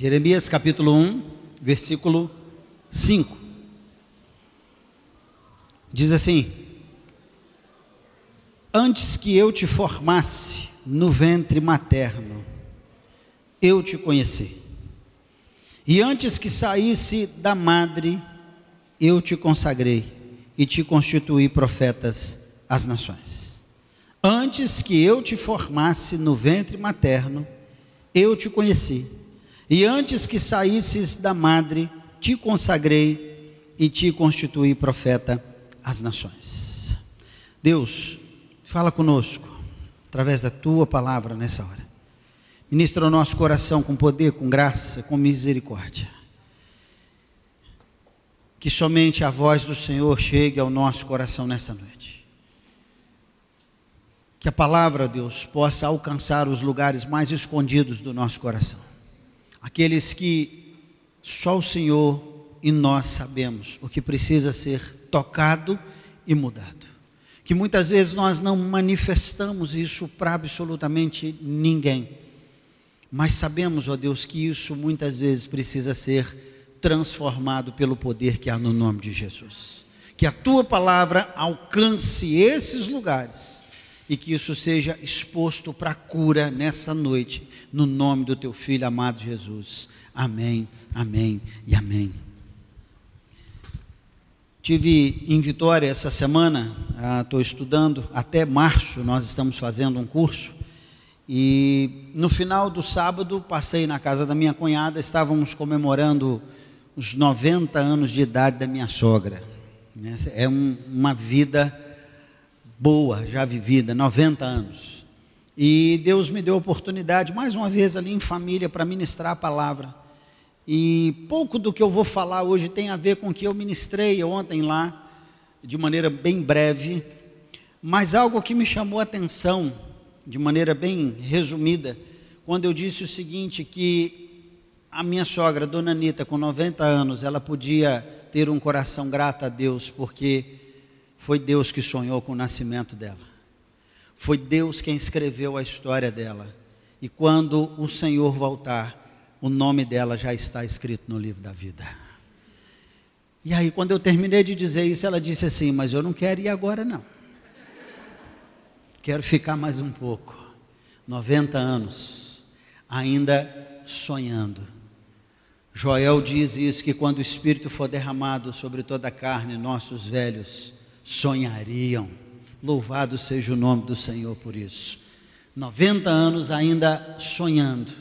Jeremias capítulo 1, versículo 5. Diz assim: Antes que eu te formasse no ventre materno, eu te conheci. E antes que saísse da madre, eu te consagrei e te constituí profetas às nações. Antes que eu te formasse no ventre materno, eu te conheci. E antes que saísses da madre, te consagrei e te constituí profeta às nações. Deus, fala conosco através da tua palavra nessa hora. Ministra o nosso coração com poder, com graça, com misericórdia. Que somente a voz do Senhor chegue ao nosso coração nessa noite. Que a palavra, Deus, possa alcançar os lugares mais escondidos do nosso coração. Aqueles que só o Senhor e nós sabemos o que precisa ser tocado e mudado. Que muitas vezes nós não manifestamos isso para absolutamente ninguém mas sabemos, ó Deus, que isso muitas vezes precisa ser transformado pelo poder que há no nome de Jesus. Que a tua palavra alcance esses lugares e que isso seja exposto para cura nessa noite, no nome do teu filho amado Jesus. Amém, amém e amém. Tive em Vitória essa semana, estou ah, estudando, até março nós estamos fazendo um curso e no final do sábado, passei na casa da minha cunhada, estávamos comemorando os 90 anos de idade da minha sogra. Né? É um, uma vida boa, já vivida, 90 anos. E Deus me deu a oportunidade, mais uma vez ali em família, para ministrar a palavra. E pouco do que eu vou falar hoje tem a ver com o que eu ministrei ontem lá, de maneira bem breve, mas algo que me chamou a atenção de maneira bem resumida, quando eu disse o seguinte: que a minha sogra, dona Anitta, com 90 anos, ela podia ter um coração grato a Deus, porque foi Deus que sonhou com o nascimento dela. Foi Deus quem escreveu a história dela. E quando o Senhor voltar, o nome dela já está escrito no livro da vida. E aí, quando eu terminei de dizer isso, ela disse assim: Mas eu não quero ir agora, não. Quero ficar mais um pouco. 90 anos, ainda sonhando. Joel diz isso: que quando o Espírito for derramado sobre toda a carne, nossos velhos sonhariam. Louvado seja o nome do Senhor por isso. 90 anos ainda sonhando,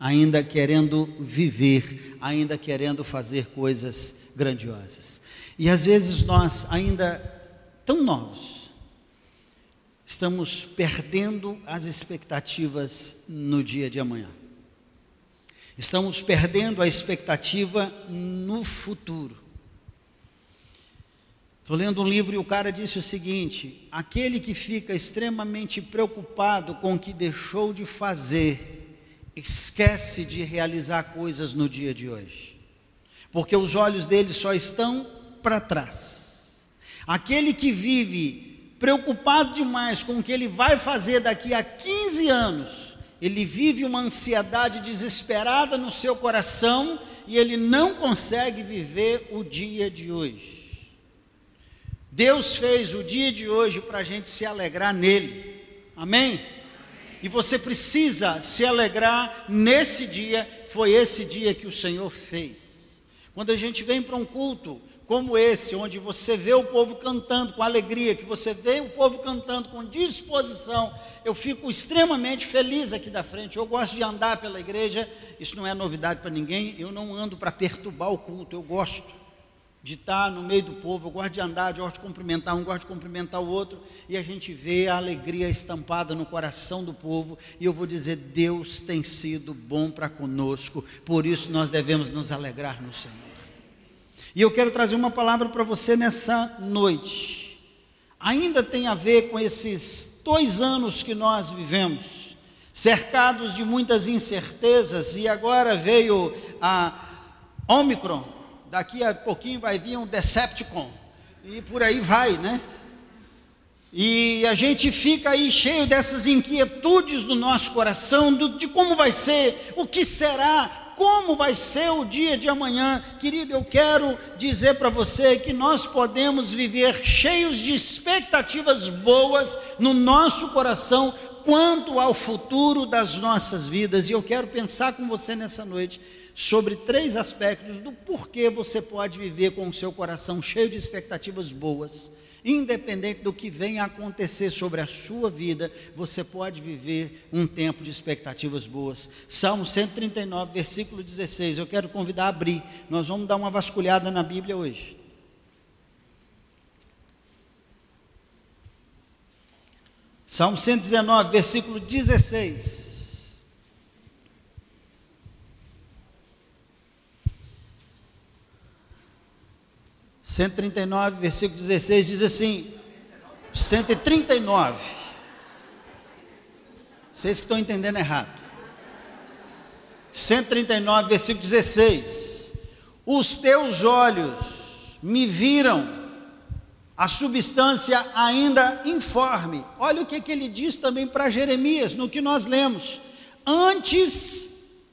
ainda querendo viver, ainda querendo fazer coisas grandiosas. E às vezes nós, ainda tão novos, estamos perdendo as expectativas no dia de amanhã. Estamos perdendo a expectativa no futuro. Estou lendo um livro e o cara disse o seguinte: aquele que fica extremamente preocupado com o que deixou de fazer, esquece de realizar coisas no dia de hoje, porque os olhos dele só estão para trás. Aquele que vive preocupado demais com o que ele vai fazer daqui a 15 anos, ele vive uma ansiedade desesperada no seu coração e ele não consegue viver o dia de hoje. Deus fez o dia de hoje para a gente se alegrar nele, amém? E você precisa se alegrar nesse dia, foi esse dia que o Senhor fez. Quando a gente vem para um culto, como esse, onde você vê o povo cantando com alegria, que você vê o povo cantando com disposição, eu fico extremamente feliz aqui da frente. Eu gosto de andar pela igreja, isso não é novidade para ninguém. Eu não ando para perturbar o culto, eu gosto de estar no meio do povo, eu gosto de andar, eu gosto de cumprimentar um, gosto de cumprimentar o outro, e a gente vê a alegria estampada no coração do povo, e eu vou dizer: Deus tem sido bom para conosco, por isso nós devemos nos alegrar no Senhor. E eu quero trazer uma palavra para você nessa noite. Ainda tem a ver com esses dois anos que nós vivemos, cercados de muitas incertezas, e agora veio a Omicron, daqui a pouquinho vai vir um Decepticon, e por aí vai, né? E a gente fica aí cheio dessas inquietudes no nosso coração, do, de como vai ser, o que será, como vai ser o dia de amanhã. Querido, eu quero dizer para você que nós podemos viver cheios de expectativas boas no nosso coração quanto ao futuro das nossas vidas. E eu quero pensar com você nessa noite sobre três aspectos do porquê você pode viver com o seu coração cheio de expectativas boas Independente do que venha a acontecer sobre a sua vida, você pode viver um tempo de expectativas boas. Salmo 139, versículo 16. Eu quero convidar a abrir. Nós vamos dar uma vasculhada na Bíblia hoje. Salmo 119, versículo 16. 139, versículo 16 diz assim: 139. Vocês que estão entendendo errado. 139, versículo 16: Os teus olhos me viram a substância ainda informe. Olha o que, que ele diz também para Jeremias, no que nós lemos. Antes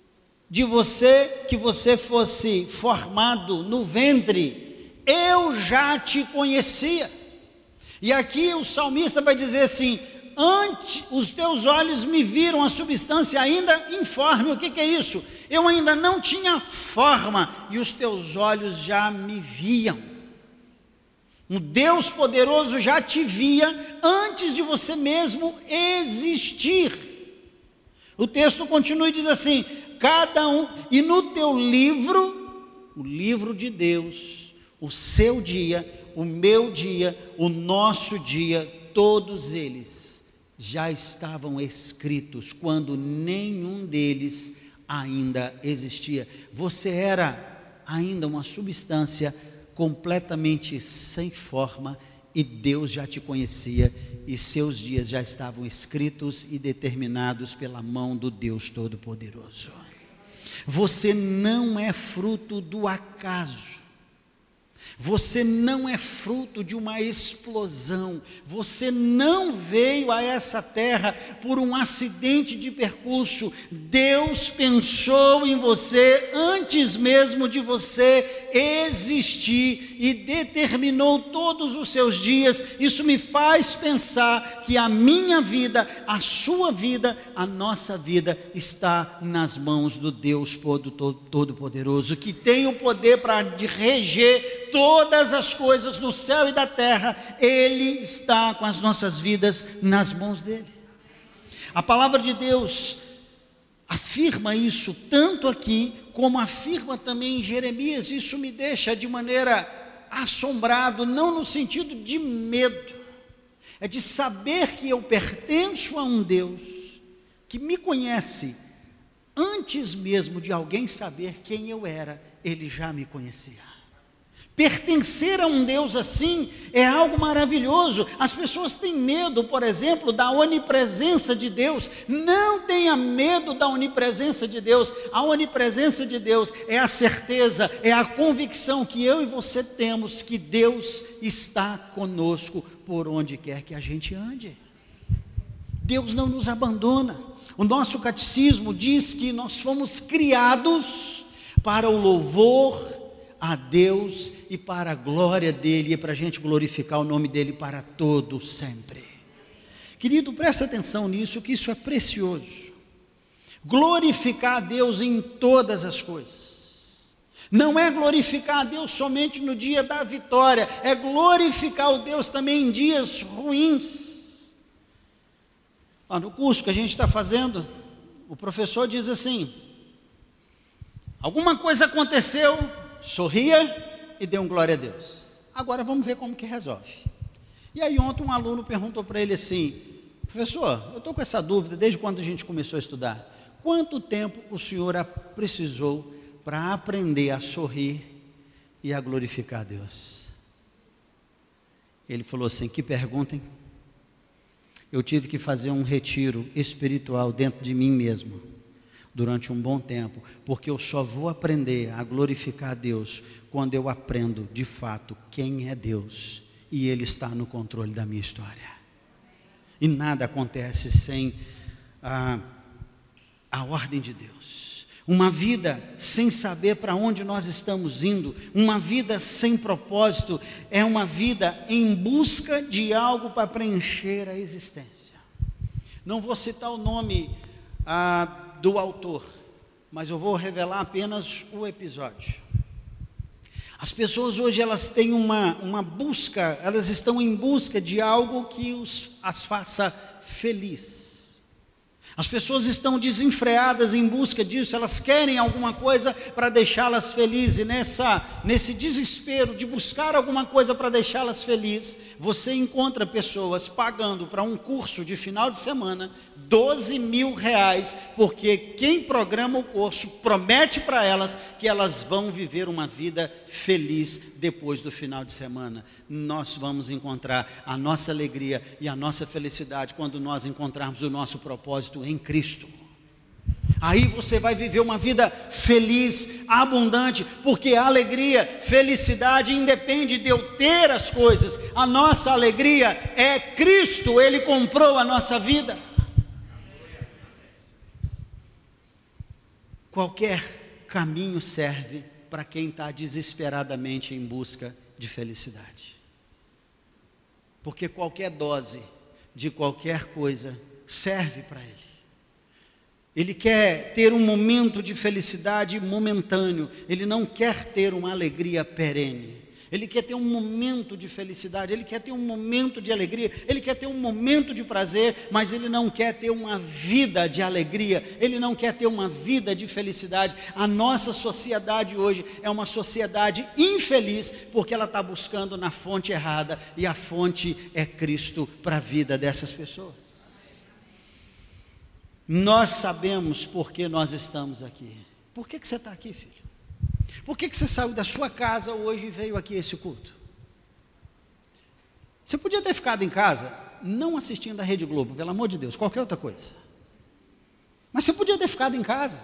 de você, que você fosse formado no ventre, eu já te conhecia. E aqui o salmista vai dizer assim: antes os teus olhos me viram a substância ainda informe. O que, que é isso? Eu ainda não tinha forma e os teus olhos já me viam. Um Deus poderoso já te via antes de você mesmo existir. O texto continua e diz assim: cada um, e no teu livro, o livro de Deus, o seu dia, o meu dia, o nosso dia, todos eles já estavam escritos quando nenhum deles ainda existia. Você era ainda uma substância completamente sem forma e Deus já te conhecia e seus dias já estavam escritos e determinados pela mão do Deus Todo-Poderoso. Você não é fruto do acaso. Você não é fruto de uma explosão. Você não veio a essa terra por um acidente de percurso. Deus pensou em você antes mesmo de você existir e determinou todos os seus dias. Isso me faz pensar que a minha vida, a sua vida, a nossa vida está nas mãos do Deus Todo-Poderoso, que tem o poder para reger todas as coisas do céu e da terra. Ele está com as nossas vidas nas mãos dele. A palavra de Deus afirma isso tanto aqui como afirma também em Jeremias. Isso me deixa de maneira assombrado, não no sentido de medo, é de saber que eu pertenço a um Deus que me conhece antes mesmo de alguém saber quem eu era, ele já me conhecia. Pertencer a um Deus assim é algo maravilhoso. As pessoas têm medo, por exemplo, da onipresença de Deus. Não tenha medo da onipresença de Deus. A onipresença de Deus é a certeza, é a convicção que eu e você temos que Deus está conosco por onde quer que a gente ande. Deus não nos abandona. O nosso catecismo diz que nós fomos criados para o louvor a Deus e para a glória dele e para a gente glorificar o nome dele para todo sempre. Querido, presta atenção nisso, que isso é precioso. Glorificar a Deus em todas as coisas. Não é glorificar a Deus somente no dia da vitória, é glorificar o Deus também em dias ruins. Ah, no curso que a gente está fazendo, o professor diz assim: alguma coisa aconteceu, sorria e dê um glória a Deus. Agora vamos ver como que resolve. E aí ontem um aluno perguntou para ele assim, professor, eu estou com essa dúvida desde quando a gente começou a estudar. Quanto tempo o senhor precisou para aprender a sorrir e a glorificar a Deus? Ele falou assim: que perguntem. Eu tive que fazer um retiro espiritual dentro de mim mesmo durante um bom tempo, porque eu só vou aprender a glorificar a Deus quando eu aprendo de fato quem é Deus e Ele está no controle da minha história. E nada acontece sem a, a ordem de Deus. Uma vida sem saber para onde nós estamos indo, uma vida sem propósito, é uma vida em busca de algo para preencher a existência. Não vou citar o nome ah, do autor, mas eu vou revelar apenas o episódio. As pessoas hoje elas têm uma, uma busca, elas estão em busca de algo que os, as faça feliz. As pessoas estão desenfreadas em busca disso, elas querem alguma coisa para deixá-las felizes, e nessa, nesse desespero de buscar alguma coisa para deixá-las felizes, você encontra pessoas pagando para um curso de final de semana 12 mil reais, porque quem programa o curso promete para elas que elas vão viver uma vida feliz depois do final de semana. Nós vamos encontrar a nossa alegria e a nossa felicidade quando nós encontrarmos o nosso propósito em Cristo. Aí você vai viver uma vida feliz, abundante, porque a alegria, felicidade independe de eu ter as coisas. A nossa alegria é Cristo, Ele comprou a nossa vida. Qualquer caminho serve para quem está desesperadamente em busca de felicidade. Porque qualquer dose de qualquer coisa serve para ele. Ele quer ter um momento de felicidade momentâneo, ele não quer ter uma alegria perene. Ele quer ter um momento de felicidade, ele quer ter um momento de alegria, ele quer ter um momento de prazer, mas ele não quer ter uma vida de alegria, ele não quer ter uma vida de felicidade. A nossa sociedade hoje é uma sociedade infeliz, porque ela está buscando na fonte errada, e a fonte é Cristo para a vida dessas pessoas. Nós sabemos por que nós estamos aqui. Por que, que você está aqui, filho? Por que, que você saiu da sua casa hoje e veio aqui esse culto? Você podia ter ficado em casa, não assistindo a Rede Globo, pelo amor de Deus, qualquer outra coisa. Mas você podia ter ficado em casa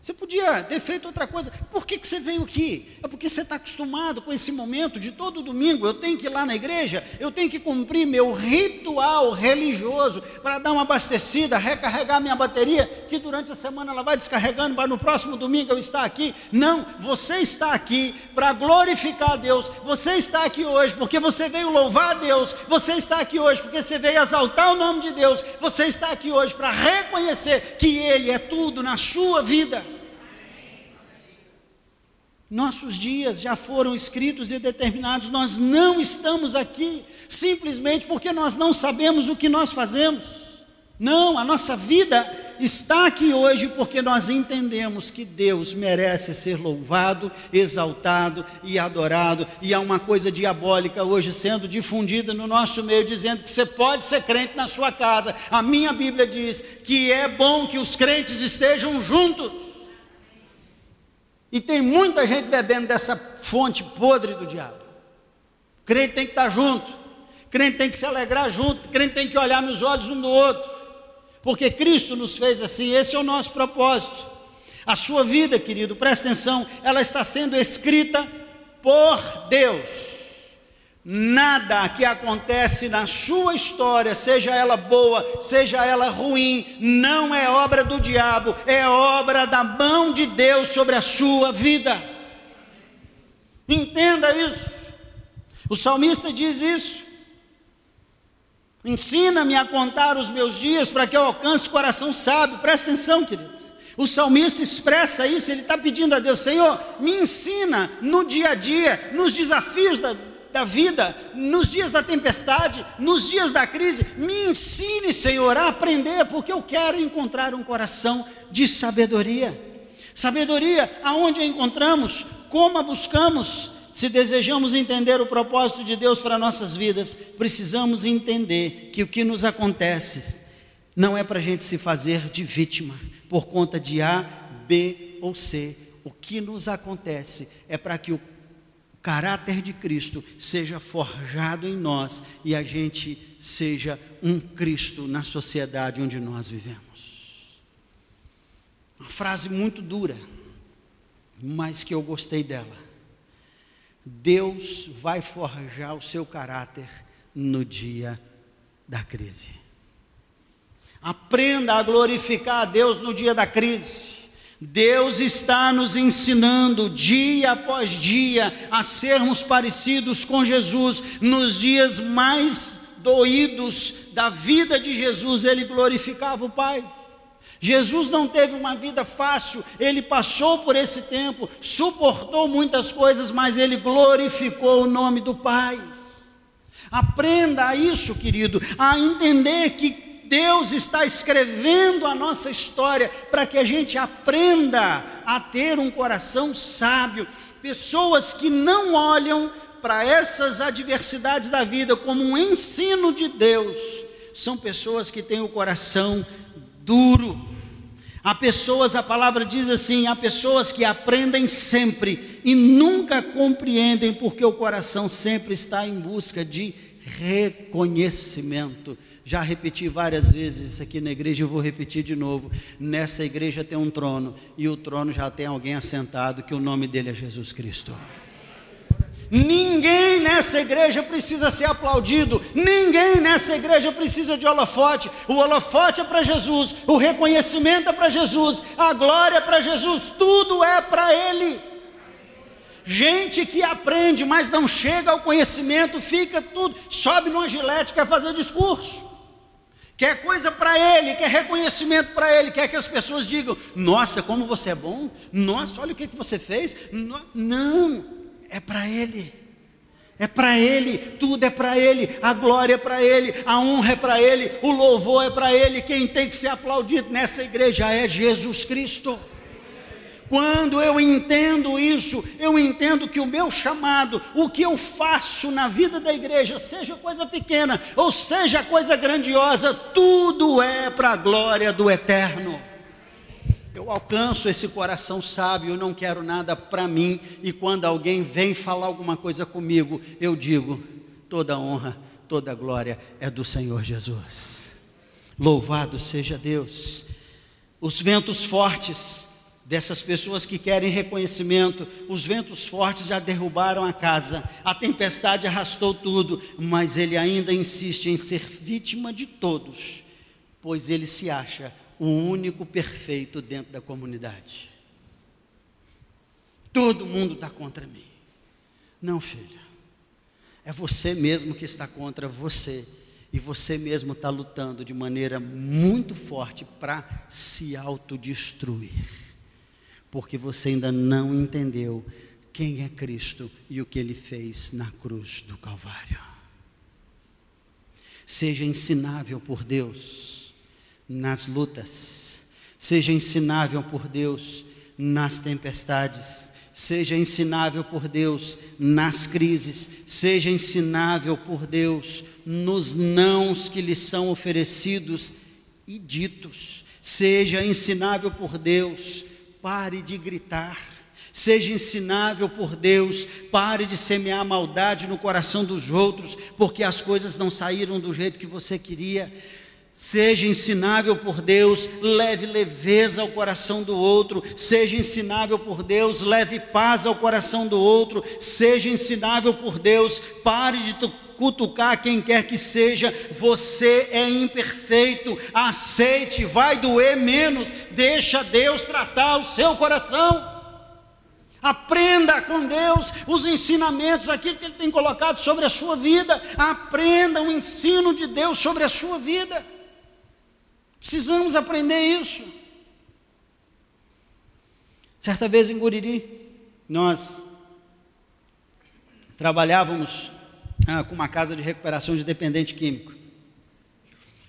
você podia ter feito outra coisa. Por que, que você veio aqui? É porque você está acostumado com esse momento de todo domingo. Eu tenho que ir lá na igreja, eu tenho que cumprir meu ritual religioso para dar uma abastecida, recarregar minha bateria, que durante a semana ela vai descarregando, para no próximo domingo eu estar aqui. Não, você está aqui para glorificar a Deus. Você está aqui hoje porque você veio louvar a Deus. Você está aqui hoje porque você veio exaltar o nome de Deus. Você está aqui hoje para reconhecer que Ele é tudo na sua vida. Nossos dias já foram escritos e determinados, nós não estamos aqui simplesmente porque nós não sabemos o que nós fazemos. Não, a nossa vida está aqui hoje porque nós entendemos que Deus merece ser louvado, exaltado e adorado, e há uma coisa diabólica hoje sendo difundida no nosso meio, dizendo que você pode ser crente na sua casa. A minha Bíblia diz que é bom que os crentes estejam juntos. E tem muita gente bebendo dessa fonte podre do diabo. Crente tem que estar junto, crente tem que se alegrar junto, crente tem que olhar nos olhos um do outro, porque Cristo nos fez assim, esse é o nosso propósito. A sua vida, querido, presta atenção, ela está sendo escrita por Deus. Nada que acontece na sua história, seja ela boa, seja ela ruim, não é obra do diabo, é obra da mão de Deus sobre a sua vida. Entenda isso. O salmista diz isso. Ensina-me a contar os meus dias para que eu alcance o coração sábio. Presta atenção, querido. O salmista expressa isso, ele está pedindo a Deus: Senhor, me ensina no dia a dia, nos desafios da, da vida, nos dias da tempestade, nos dias da crise, me ensine, Senhor, a aprender, porque eu quero encontrar um coração de sabedoria. Sabedoria, aonde a encontramos, como a buscamos. Se desejamos entender o propósito de Deus para nossas vidas, precisamos entender que o que nos acontece não é para a gente se fazer de vítima por conta de A, B ou C. O que nos acontece é para que o caráter de Cristo seja forjado em nós e a gente seja um Cristo na sociedade onde nós vivemos. Uma frase muito dura, mas que eu gostei dela. Deus vai forjar o seu caráter no dia da crise. Aprenda a glorificar a Deus no dia da crise. Deus está nos ensinando dia após dia a sermos parecidos com Jesus. Nos dias mais doídos da vida de Jesus, ele glorificava o Pai. Jesus não teve uma vida fácil, ele passou por esse tempo, suportou muitas coisas, mas ele glorificou o nome do Pai. Aprenda a isso, querido, a entender que Deus está escrevendo a nossa história para que a gente aprenda a ter um coração sábio. Pessoas que não olham para essas adversidades da vida como um ensino de Deus, são pessoas que têm o coração duro. Há pessoas, a palavra diz assim: há pessoas que aprendem sempre e nunca compreendem, porque o coração sempre está em busca de reconhecimento. Já repeti várias vezes isso aqui na igreja, eu vou repetir de novo. Nessa igreja tem um trono, e o trono já tem alguém assentado, que o nome dele é Jesus Cristo. Ninguém nessa igreja precisa ser aplaudido, ninguém nessa igreja precisa de holofote. O holofote é para Jesus, o reconhecimento é para Jesus, a glória é para Jesus, tudo é para Ele. Gente que aprende, mas não chega ao conhecimento, fica tudo, sobe numa gilete, quer fazer discurso quer coisa para ele, quer reconhecimento para ele, quer que as pessoas digam: Nossa, como você é bom, nossa, olha o que, que você fez. Não, é para ele. É para Ele, tudo é para Ele, a glória é para Ele, a honra é para Ele, o louvor é para Ele. Quem tem que ser aplaudido nessa igreja é Jesus Cristo. Quando eu entendo isso, eu entendo que o meu chamado, o que eu faço na vida da igreja, seja coisa pequena ou seja coisa grandiosa, tudo é para a glória do eterno. Eu alcanço esse coração sábio, eu não quero nada para mim, e quando alguém vem falar alguma coisa comigo, eu digo: toda honra, toda glória é do Senhor Jesus. Louvado seja Deus. Os ventos fortes, dessas pessoas que querem reconhecimento. Os ventos fortes já derrubaram a casa, a tempestade arrastou tudo, mas ele ainda insiste em ser vítima de todos, pois ele se acha o único perfeito dentro da comunidade. Todo mundo está contra mim. Não, filho. É você mesmo que está contra você. E você mesmo está lutando de maneira muito forte para se autodestruir porque você ainda não entendeu quem é Cristo e o que ele fez na cruz do Calvário. Seja ensinável por Deus nas lutas, seja ensinável por Deus nas tempestades, seja ensinável por Deus nas crises, seja ensinável por Deus nos nãos que lhe são oferecidos e ditos, seja ensinável por Deus pare de gritar. Seja ensinável por Deus, pare de semear maldade no coração dos outros, porque as coisas não saíram do jeito que você queria. Seja ensinável por Deus, leve leveza ao coração do outro, seja ensinável por Deus, leve paz ao coração do outro, seja ensinável por Deus, pare de cutucar quem quer que seja, você é imperfeito, aceite, vai doer menos, deixa Deus tratar o seu coração. Aprenda com Deus os ensinamentos, aquilo que Ele tem colocado sobre a sua vida. Aprenda o ensino de Deus sobre a sua vida. Precisamos aprender isso. Certa vez em Guriri, nós trabalhávamos ah, com uma casa de recuperação de dependente químico.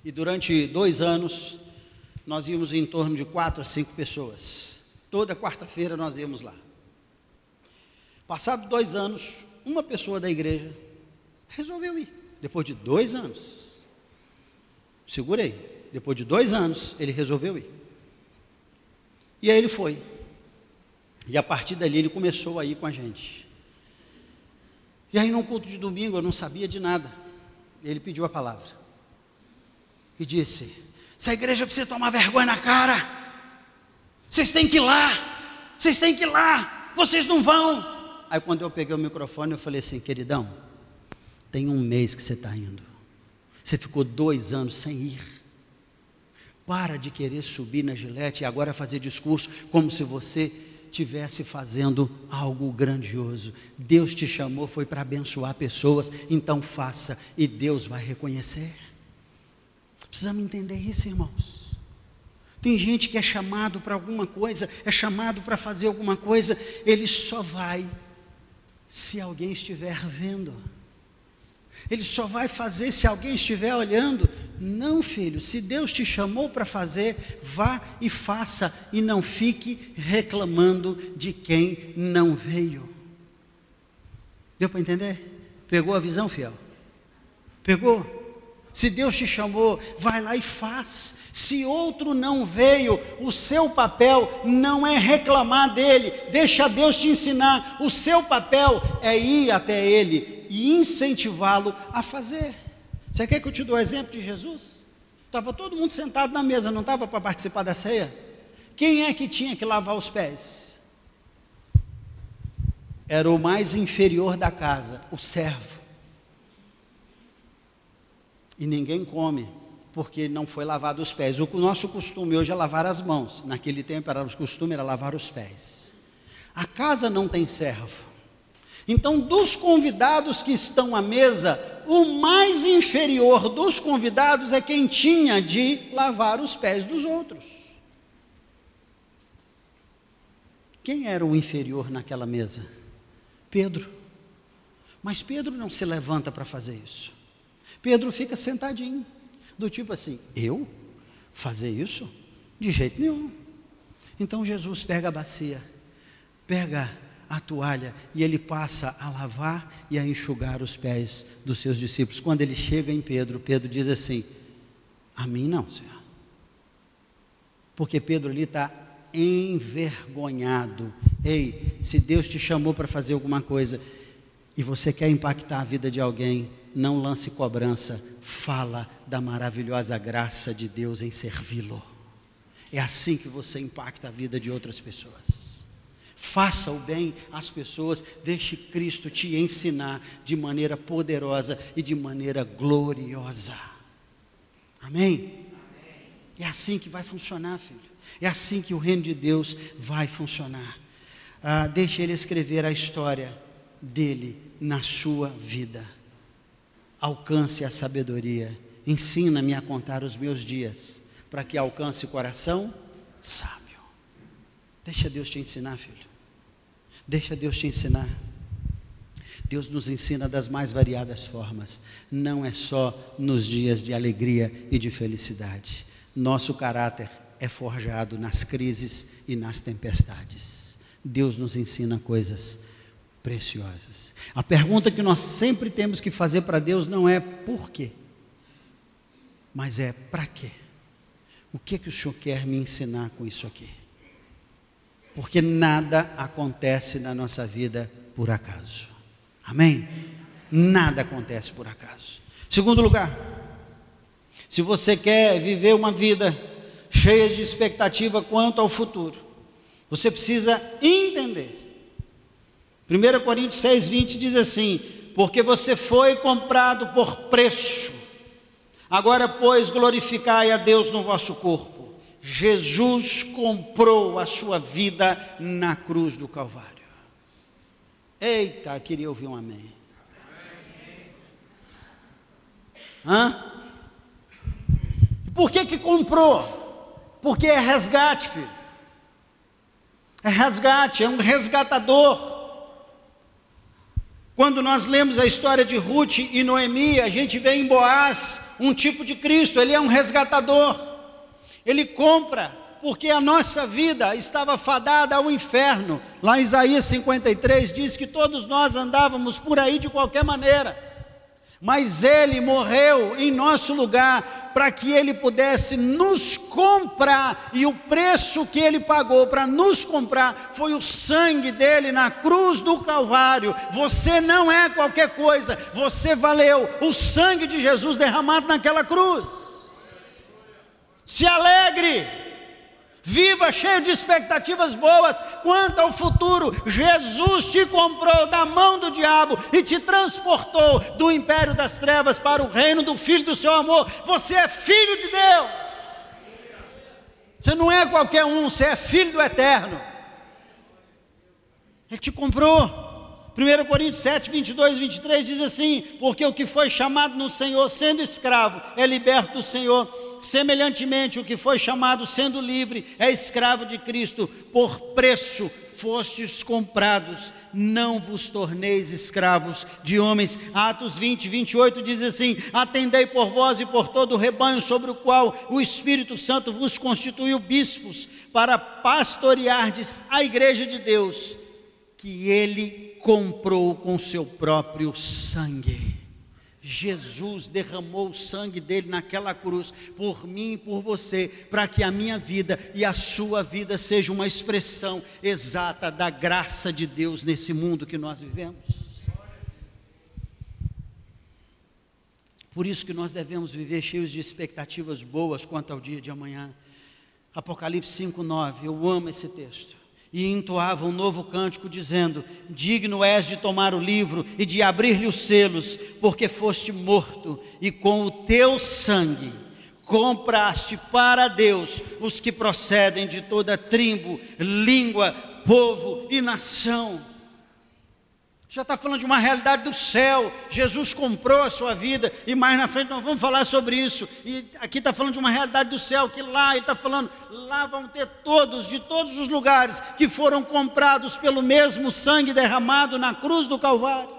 E durante dois anos, nós íamos em torno de quatro a cinco pessoas. Toda quarta-feira nós íamos lá. Passado dois anos, uma pessoa da igreja resolveu ir. Depois de dois anos. Segurei. Depois de dois anos, ele resolveu ir. E aí ele foi. E a partir dali ele começou a ir com a gente. E aí, num culto de domingo, eu não sabia de nada. Ele pediu a palavra. E disse: Essa igreja precisa tomar vergonha na cara. Vocês têm que ir lá. Vocês têm que ir lá. Vocês não vão. Aí, quando eu peguei o microfone, eu falei assim: Queridão, tem um mês que você está indo. Você ficou dois anos sem ir. Para de querer subir na gilete e agora fazer discurso como se você tivesse fazendo algo grandioso. Deus te chamou foi para abençoar pessoas, então faça e Deus vai reconhecer. Precisamos entender isso, irmãos. Tem gente que é chamado para alguma coisa, é chamado para fazer alguma coisa, ele só vai se alguém estiver vendo. Ele só vai fazer se alguém estiver olhando. Não, filho, se Deus te chamou para fazer, vá e faça, e não fique reclamando de quem não veio. Deu para entender? Pegou a visão, fiel? Pegou? Se Deus te chamou, vai lá e faz. Se outro não veio, o seu papel não é reclamar dele, deixa Deus te ensinar. O seu papel é ir até ele e incentivá-lo a fazer. Você quer que eu te dou o exemplo de Jesus? Estava todo mundo sentado na mesa, não estava para participar da ceia? Quem é que tinha que lavar os pés? Era o mais inferior da casa, o servo e ninguém come, porque não foi lavado os pés. O nosso costume hoje é lavar as mãos, naquele tempo era, o costume era lavar os pés. A casa não tem servo. Então, dos convidados que estão à mesa, o mais inferior dos convidados é quem tinha de lavar os pés dos outros. Quem era o inferior naquela mesa? Pedro. Mas Pedro não se levanta para fazer isso. Pedro fica sentadinho, do tipo assim: eu fazer isso? De jeito nenhum. Então Jesus pega a bacia, pega a toalha e ele passa a lavar e a enxugar os pés dos seus discípulos. Quando ele chega em Pedro, Pedro diz assim: A mim não, Senhor. Porque Pedro ali está envergonhado. Ei, se Deus te chamou para fazer alguma coisa e você quer impactar a vida de alguém, não lance cobrança, fala da maravilhosa graça de Deus em servi-lo. É assim que você impacta a vida de outras pessoas. Faça o bem às pessoas, deixe Cristo te ensinar de maneira poderosa e de maneira gloriosa. Amém? É assim que vai funcionar, filho. É assim que o reino de Deus vai funcionar. Ah, deixe ele escrever a história dele na sua vida alcance a sabedoria. Ensina-me a contar os meus dias, para que alcance o coração sábio. Deixa Deus te ensinar, filho. Deixa Deus te ensinar. Deus nos ensina das mais variadas formas, não é só nos dias de alegria e de felicidade. Nosso caráter é forjado nas crises e nas tempestades. Deus nos ensina coisas preciosas. A pergunta que nós sempre temos que fazer para Deus não é por quê, mas é para quê? O que que o Senhor quer me ensinar com isso aqui? Porque nada acontece na nossa vida por acaso. Amém? Nada acontece por acaso. Segundo lugar, se você quer viver uma vida cheia de expectativa quanto ao futuro, você precisa entender 1 Coríntios 6, 20 diz assim: Porque você foi comprado por preço, agora, pois, glorificai a Deus no vosso corpo. Jesus comprou a sua vida na cruz do Calvário. Eita, queria ouvir um amém. Hã? Por que que comprou? Porque é resgate, filho. É resgate, é um resgatador. Quando nós lemos a história de Ruth e Noemi, a gente vê em Boaz um tipo de Cristo, ele é um resgatador. Ele compra, porque a nossa vida estava fadada ao inferno. Lá em Isaías 53 diz que todos nós andávamos por aí de qualquer maneira mas ele morreu em nosso lugar para que ele pudesse nos comprar, e o preço que ele pagou para nos comprar foi o sangue dele na cruz do Calvário. Você não é qualquer coisa, você valeu o sangue de Jesus derramado naquela cruz. Se alegre Viva cheio de expectativas boas quanto ao futuro. Jesus te comprou da mão do diabo e te transportou do império das trevas para o reino do Filho do seu amor. Você é filho de Deus. Você não é qualquer um, você é filho do eterno. Ele te comprou. 1 Coríntios 7, 22 e 23 diz assim: Porque o que foi chamado no Senhor sendo escravo é liberto do Senhor. Semelhantemente, o que foi chamado sendo livre é escravo de Cristo. Por preço fostes comprados, não vos torneis escravos de homens. Atos 20, 28 diz assim: Atendei por vós e por todo o rebanho sobre o qual o Espírito Santo vos constituiu bispos, para pastoreardes a igreja de Deus, que ele comprou com seu próprio sangue. Jesus derramou o sangue dele naquela cruz por mim e por você, para que a minha vida e a sua vida seja uma expressão exata da graça de Deus nesse mundo que nós vivemos. Por isso que nós devemos viver cheios de expectativas boas quanto ao dia de amanhã. Apocalipse 5:9, eu amo esse texto e entoava um novo cântico, dizendo: Digno és de tomar o livro e de abrir-lhe os selos, porque foste morto, e com o teu sangue compraste para Deus os que procedem de toda tribo, língua, povo e nação já está falando de uma realidade do céu. Jesus comprou a sua vida, e mais na frente nós vamos falar sobre isso. E aqui está falando de uma realidade do céu, que lá ele está falando, lá vão ter todos, de todos os lugares, que foram comprados pelo mesmo sangue derramado na cruz do Calvário.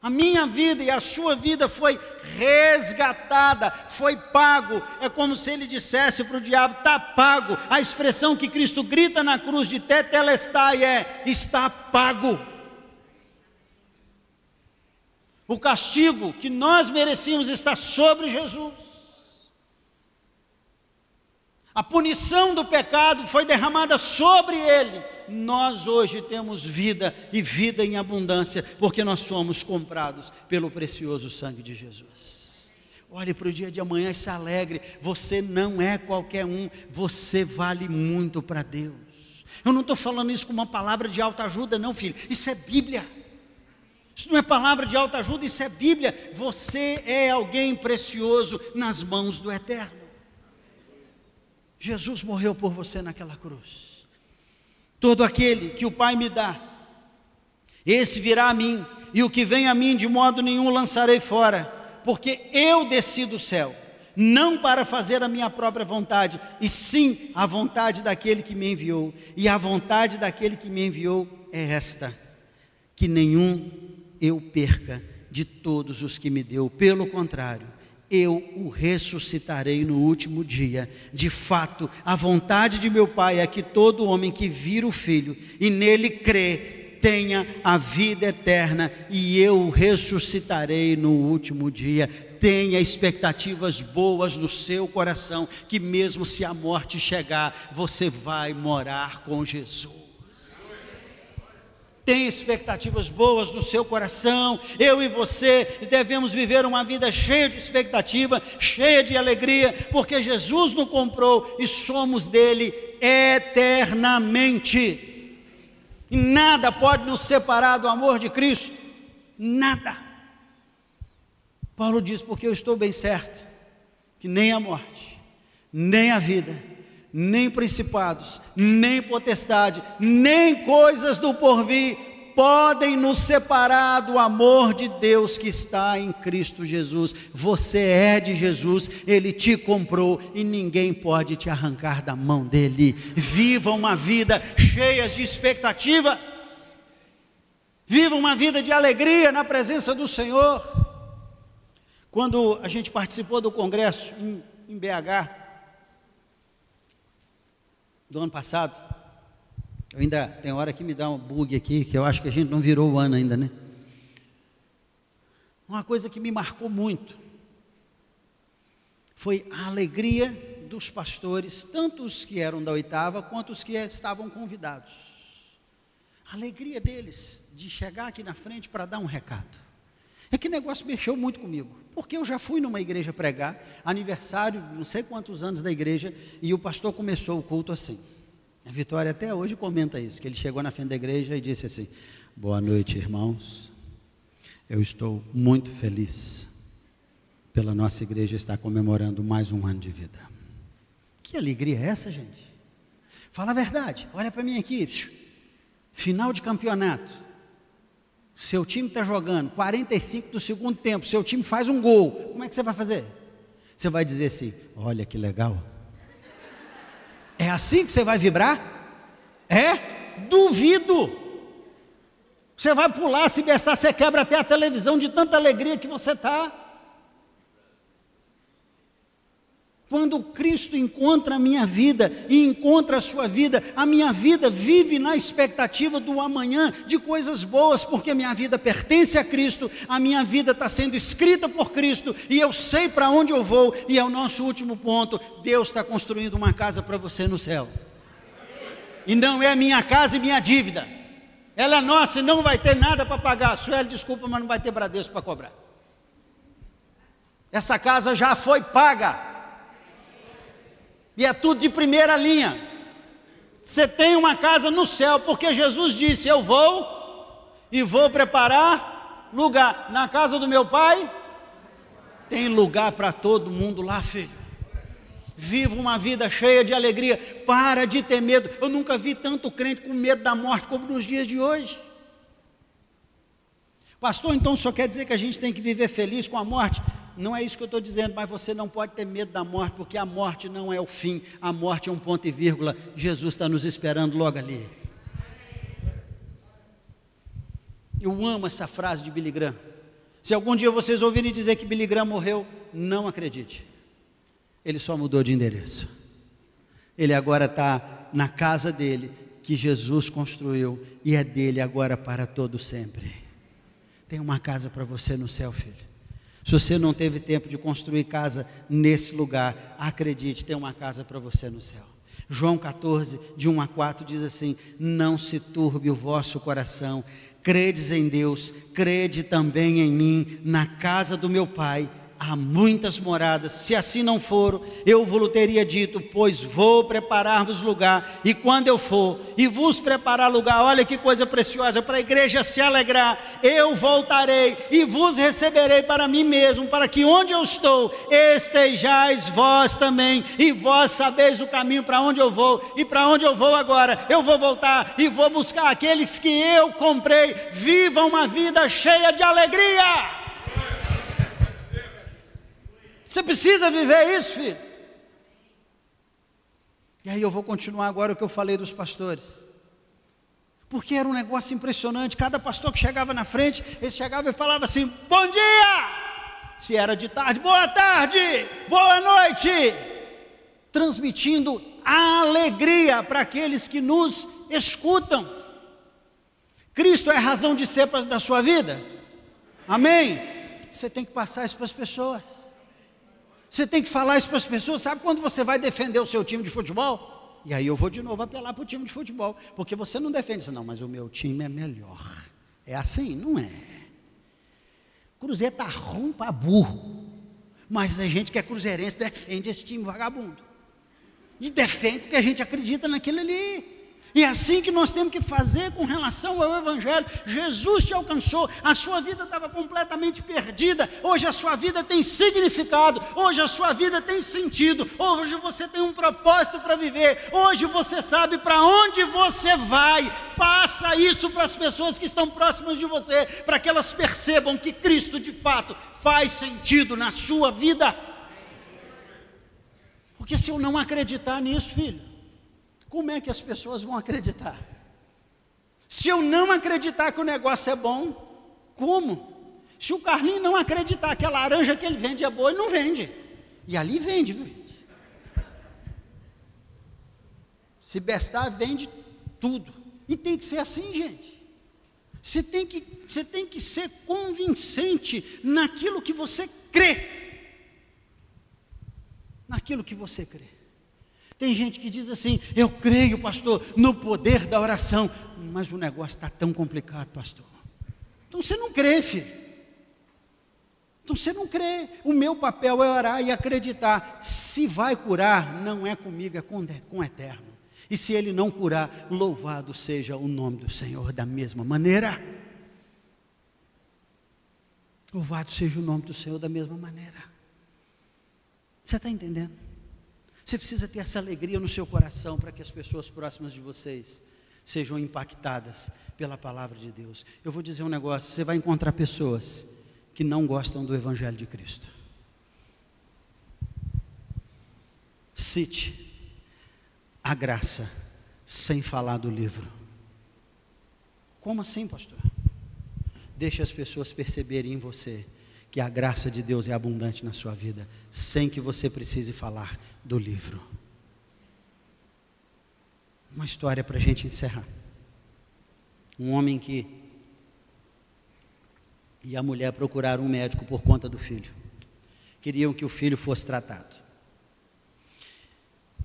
A minha vida e a sua vida foi resgatada, foi pago. É como se ele dissesse para o diabo: está pago. A expressão que Cristo grita na cruz de Tetelestai é: está pago. O castigo que nós merecíamos está sobre Jesus. A punição do pecado foi derramada sobre ele. Nós hoje temos vida e vida em abundância, porque nós somos comprados pelo precioso sangue de Jesus. Olhe para o dia de amanhã e se alegre. Você não é qualquer um, você vale muito para Deus. Eu não estou falando isso com uma palavra de alta ajuda, não, filho. Isso é Bíblia. Isso não é palavra de alta ajuda, isso é Bíblia. Você é alguém precioso nas mãos do Eterno. Jesus morreu por você naquela cruz. Todo aquele que o Pai me dá, esse virá a mim, e o que vem a mim de modo nenhum lançarei fora, porque eu desci do céu, não para fazer a minha própria vontade, e sim a vontade daquele que me enviou. E a vontade daquele que me enviou é esta: que nenhum eu perca de todos os que me deu. Pelo contrário, eu o ressuscitarei no último dia. De fato, a vontade de meu Pai é que todo homem que vira o Filho e nele crê, tenha a vida eterna, e eu o ressuscitarei no último dia. Tenha expectativas boas no seu coração, que mesmo se a morte chegar, você vai morar com Jesus tem expectativas boas no seu coração. Eu e você devemos viver uma vida cheia de expectativa, cheia de alegria, porque Jesus nos comprou e somos dele eternamente. E nada pode nos separar do amor de Cristo. Nada. Paulo diz: porque eu estou bem certo que nem a morte, nem a vida, nem principados, nem potestade, nem coisas do porvir podem nos separar do amor de Deus que está em Cristo Jesus. Você é de Jesus, Ele te comprou e ninguém pode te arrancar da mão dele. Viva uma vida cheia de expectativas, viva uma vida de alegria na presença do Senhor. Quando a gente participou do congresso em, em BH, do ano passado. Eu ainda tem hora que me dá um bug aqui, que eu acho que a gente não virou o ano ainda, né? Uma coisa que me marcou muito foi a alegria dos pastores, tanto os que eram da oitava quanto os que estavam convidados. A alegria deles de chegar aqui na frente para dar um recado. É que negócio mexeu muito comigo, porque eu já fui numa igreja pregar, aniversário, não sei quantos anos da igreja, e o pastor começou o culto assim. A Vitória até hoje comenta isso, que ele chegou na frente da igreja e disse assim: Boa noite, irmãos. Eu estou muito feliz pela nossa igreja estar comemorando mais um ano de vida. Que alegria é essa, gente? Fala a verdade, olha para mim aqui. Final de campeonato. Seu time está jogando 45 do segundo tempo, seu time faz um gol. Como é que você vai fazer? Você vai dizer assim: olha que legal. É assim que você vai vibrar? É? Duvido. Você vai pular, se bestar, você quebra até a televisão de tanta alegria que você está. Quando Cristo encontra a minha vida e encontra a sua vida, a minha vida vive na expectativa do amanhã, de coisas boas, porque a minha vida pertence a Cristo, a minha vida está sendo escrita por Cristo e eu sei para onde eu vou, e é o nosso último ponto: Deus está construindo uma casa para você no céu, e não é minha casa e minha dívida. Ela é nossa e não vai ter nada para pagar. Sueli, desculpa, mas não vai ter Bradesco para cobrar. Essa casa já foi paga. E é tudo de primeira linha. Você tem uma casa no céu, porque Jesus disse: Eu vou e vou preparar lugar. Na casa do meu pai, tem lugar para todo mundo lá, filho. Viva uma vida cheia de alegria. Para de ter medo. Eu nunca vi tanto crente com medo da morte como nos dias de hoje. Pastor, então só quer dizer que a gente tem que viver feliz com a morte? Não é isso que eu estou dizendo, mas você não pode ter medo da morte, porque a morte não é o fim, a morte é um ponto e vírgula. Jesus está nos esperando logo ali. Eu amo essa frase de Billy Graham. Se algum dia vocês ouvirem dizer que Billy Graham morreu, não acredite. Ele só mudou de endereço. Ele agora está na casa dele, que Jesus construiu, e é dele agora para todo sempre. Tem uma casa para você no céu, filho. Se você não teve tempo de construir casa nesse lugar, acredite, tem uma casa para você no céu. João 14, de 1 a 4 diz assim: Não se turbe o vosso coração, credes em Deus, crede também em mim, na casa do meu Pai há muitas moradas. Se assim não for, eu vos teria dito, pois vou preparar-vos lugar, e quando eu for e vos preparar lugar, olha que coisa preciosa para a igreja se alegrar. Eu voltarei e vos receberei para mim mesmo, para que onde eu estou estejais vós também, e vós sabeis o caminho para onde eu vou, e para onde eu vou agora. Eu vou voltar e vou buscar aqueles que eu comprei. Vivam uma vida cheia de alegria. Você precisa viver isso, filho. E aí eu vou continuar agora o que eu falei dos pastores. Porque era um negócio impressionante. Cada pastor que chegava na frente, ele chegava e falava assim: Bom dia! Se era de tarde, boa tarde, boa noite. Transmitindo alegria para aqueles que nos escutam. Cristo é a razão de ser da sua vida? Amém? Você tem que passar isso para as pessoas. Você tem que falar isso para as pessoas. Sabe quando você vai defender o seu time de futebol? E aí eu vou de novo apelar para o time de futebol. Porque você não defende isso, não, mas o meu time é melhor. É assim? Não é. Cruzeiro está ruim para burro. Mas a gente que é cruzeirense defende esse time vagabundo. E defende porque a gente acredita naquilo ali. E é assim que nós temos que fazer com relação ao Evangelho. Jesus te alcançou, a sua vida estava completamente perdida. Hoje a sua vida tem significado, hoje a sua vida tem sentido, hoje você tem um propósito para viver, hoje você sabe para onde você vai. Passa isso para as pessoas que estão próximas de você, para que elas percebam que Cristo de fato faz sentido na sua vida. Porque se eu não acreditar nisso, filho, como é que as pessoas vão acreditar? Se eu não acreditar que o negócio é bom, como? Se o Carlinho não acreditar que a laranja que ele vende é boa, ele não vende. E ali vende, viu? Se bestar, vende tudo. E tem que ser assim, gente. Você tem que, você tem que ser convincente naquilo que você crê. Naquilo que você crê. Tem gente que diz assim: Eu creio, pastor, no poder da oração, mas o negócio está tão complicado, pastor. Então você não crê, filho. Então você não crê. O meu papel é orar e acreditar. Se vai curar, não é comigo, é com, com o eterno. E se ele não curar, louvado seja o nome do Senhor da mesma maneira. Louvado seja o nome do Senhor da mesma maneira. Você está entendendo? Você precisa ter essa alegria no seu coração para que as pessoas próximas de vocês sejam impactadas pela palavra de Deus. Eu vou dizer um negócio: você vai encontrar pessoas que não gostam do Evangelho de Cristo. Cite a graça sem falar do livro. Como assim, pastor? Deixe as pessoas perceberem em você que a graça de Deus é abundante na sua vida, sem que você precise falar do livro. Uma história para a gente encerrar. Um homem que e a mulher procuraram um médico por conta do filho. Queriam que o filho fosse tratado.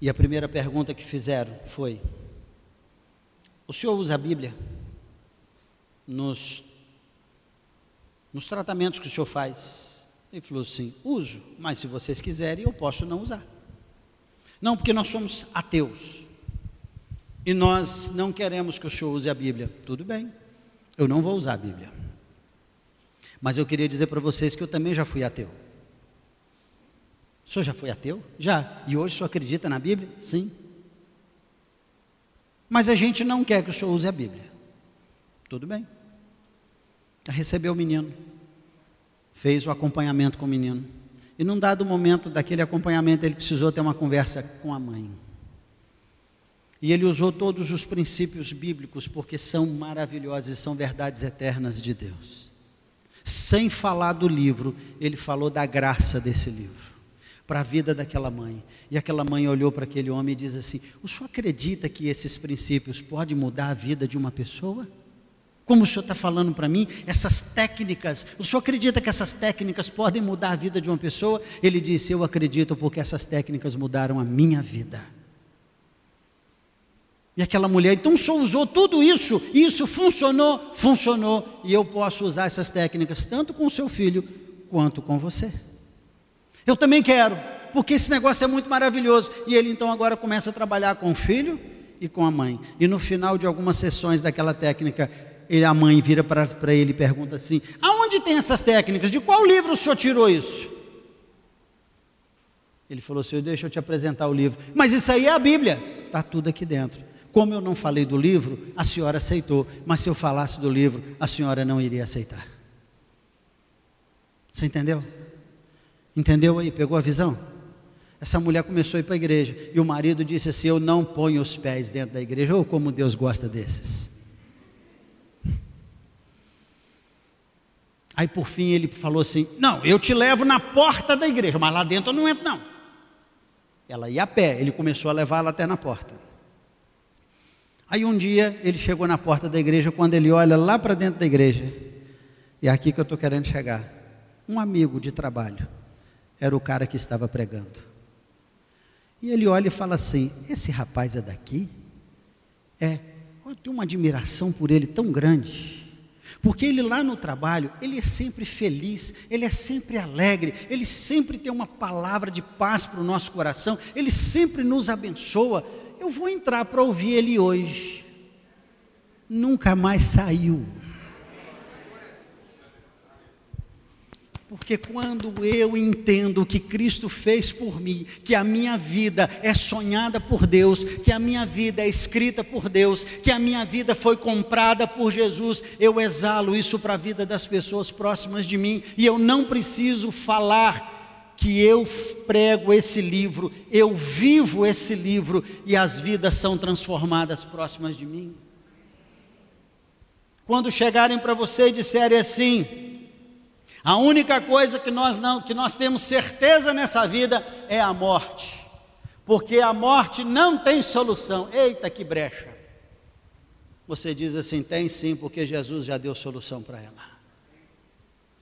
E a primeira pergunta que fizeram foi: O senhor usa a Bíblia nos nos tratamentos que o senhor faz? Ele falou assim: uso, mas se vocês quiserem, eu posso não usar. Não, porque nós somos ateus. E nós não queremos que o senhor use a Bíblia. Tudo bem, eu não vou usar a Bíblia. Mas eu queria dizer para vocês que eu também já fui ateu. O senhor já foi ateu? Já. E hoje o senhor acredita na Bíblia? Sim. Mas a gente não quer que o senhor use a Bíblia. Tudo bem recebeu o menino, fez o acompanhamento com o menino. E num dado momento daquele acompanhamento, ele precisou ter uma conversa com a mãe. E ele usou todos os princípios bíblicos, porque são maravilhosos e são verdades eternas de Deus. Sem falar do livro, ele falou da graça desse livro, para a vida daquela mãe. E aquela mãe olhou para aquele homem e diz assim: O senhor acredita que esses princípios podem mudar a vida de uma pessoa? Como o senhor está falando para mim, essas técnicas, o senhor acredita que essas técnicas podem mudar a vida de uma pessoa? Ele disse: Eu acredito porque essas técnicas mudaram a minha vida. E aquela mulher, então o senhor usou tudo isso, isso funcionou, funcionou, e eu posso usar essas técnicas tanto com o seu filho quanto com você. Eu também quero, porque esse negócio é muito maravilhoso. E ele então agora começa a trabalhar com o filho e com a mãe. E no final de algumas sessões daquela técnica, ele, a mãe vira para ele e pergunta assim: Aonde tem essas técnicas? De qual livro o senhor tirou isso? Ele falou assim: Deixa eu te apresentar o livro. Mas isso aí é a Bíblia. Está tudo aqui dentro. Como eu não falei do livro, a senhora aceitou. Mas se eu falasse do livro, a senhora não iria aceitar. Você entendeu? Entendeu aí? Pegou a visão? Essa mulher começou a ir para a igreja. E o marido disse assim: Eu não ponho os pés dentro da igreja. Ou oh, como Deus gosta desses. Aí por fim ele falou assim: Não, eu te levo na porta da igreja, mas lá dentro eu não entro, não. Ela ia a pé, ele começou a levá-la até na porta. Aí um dia ele chegou na porta da igreja, quando ele olha lá para dentro da igreja, e é aqui que eu estou querendo chegar. Um amigo de trabalho era o cara que estava pregando. E ele olha e fala assim: Esse rapaz é daqui? É, eu tenho uma admiração por ele tão grande. Porque ele lá no trabalho, ele é sempre feliz, ele é sempre alegre, ele sempre tem uma palavra de paz para o nosso coração, ele sempre nos abençoa. Eu vou entrar para ouvir ele hoje. Nunca mais saiu. Porque quando eu entendo o que Cristo fez por mim, que a minha vida é sonhada por Deus, que a minha vida é escrita por Deus, que a minha vida foi comprada por Jesus, eu exalo isso para a vida das pessoas próximas de mim e eu não preciso falar que eu prego esse livro, eu vivo esse livro e as vidas são transformadas próximas de mim. Quando chegarem para você e disserem assim, a única coisa que nós não, que nós temos certeza nessa vida é a morte. Porque a morte não tem solução. Eita que brecha. Você diz assim, tem sim, porque Jesus já deu solução para ela.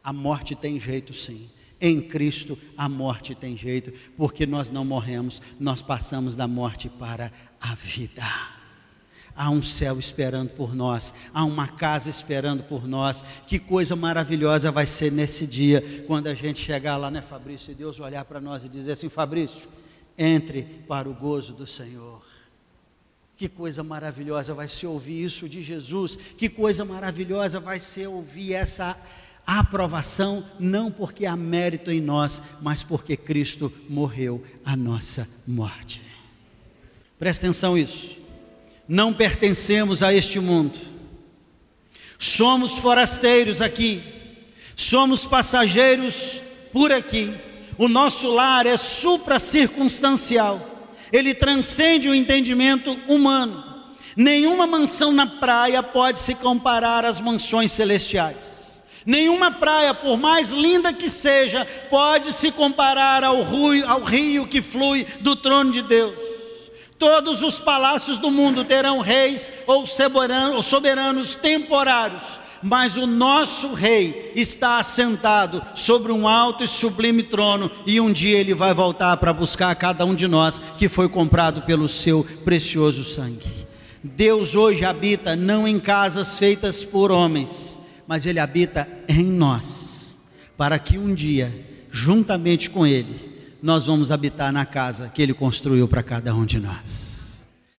A morte tem jeito sim. Em Cristo a morte tem jeito, porque nós não morremos, nós passamos da morte para a vida há um céu esperando por nós, há uma casa esperando por nós. Que coisa maravilhosa vai ser nesse dia, quando a gente chegar lá, né, Fabrício, e Deus olhar para nós e dizer assim: Fabrício, entre para o gozo do Senhor. Que coisa maravilhosa vai ser ouvir isso de Jesus, que coisa maravilhosa vai ser ouvir essa aprovação não porque há mérito em nós, mas porque Cristo morreu a nossa morte. Presta atenção nisso. Não pertencemos a este mundo. Somos forasteiros aqui. Somos passageiros por aqui. O nosso lar é supracircunstancial. Ele transcende o entendimento humano. Nenhuma mansão na praia pode se comparar às mansões celestiais. Nenhuma praia, por mais linda que seja, pode se comparar ao rio, ao rio que flui do trono de Deus. Todos os palácios do mundo terão reis ou soberanos temporários, mas o nosso rei está assentado sobre um alto e sublime trono, e um dia ele vai voltar para buscar cada um de nós que foi comprado pelo seu precioso sangue. Deus hoje habita não em casas feitas por homens, mas Ele habita em nós, para que um dia, juntamente com Ele, nós vamos habitar na casa que Ele construiu para cada um de nós.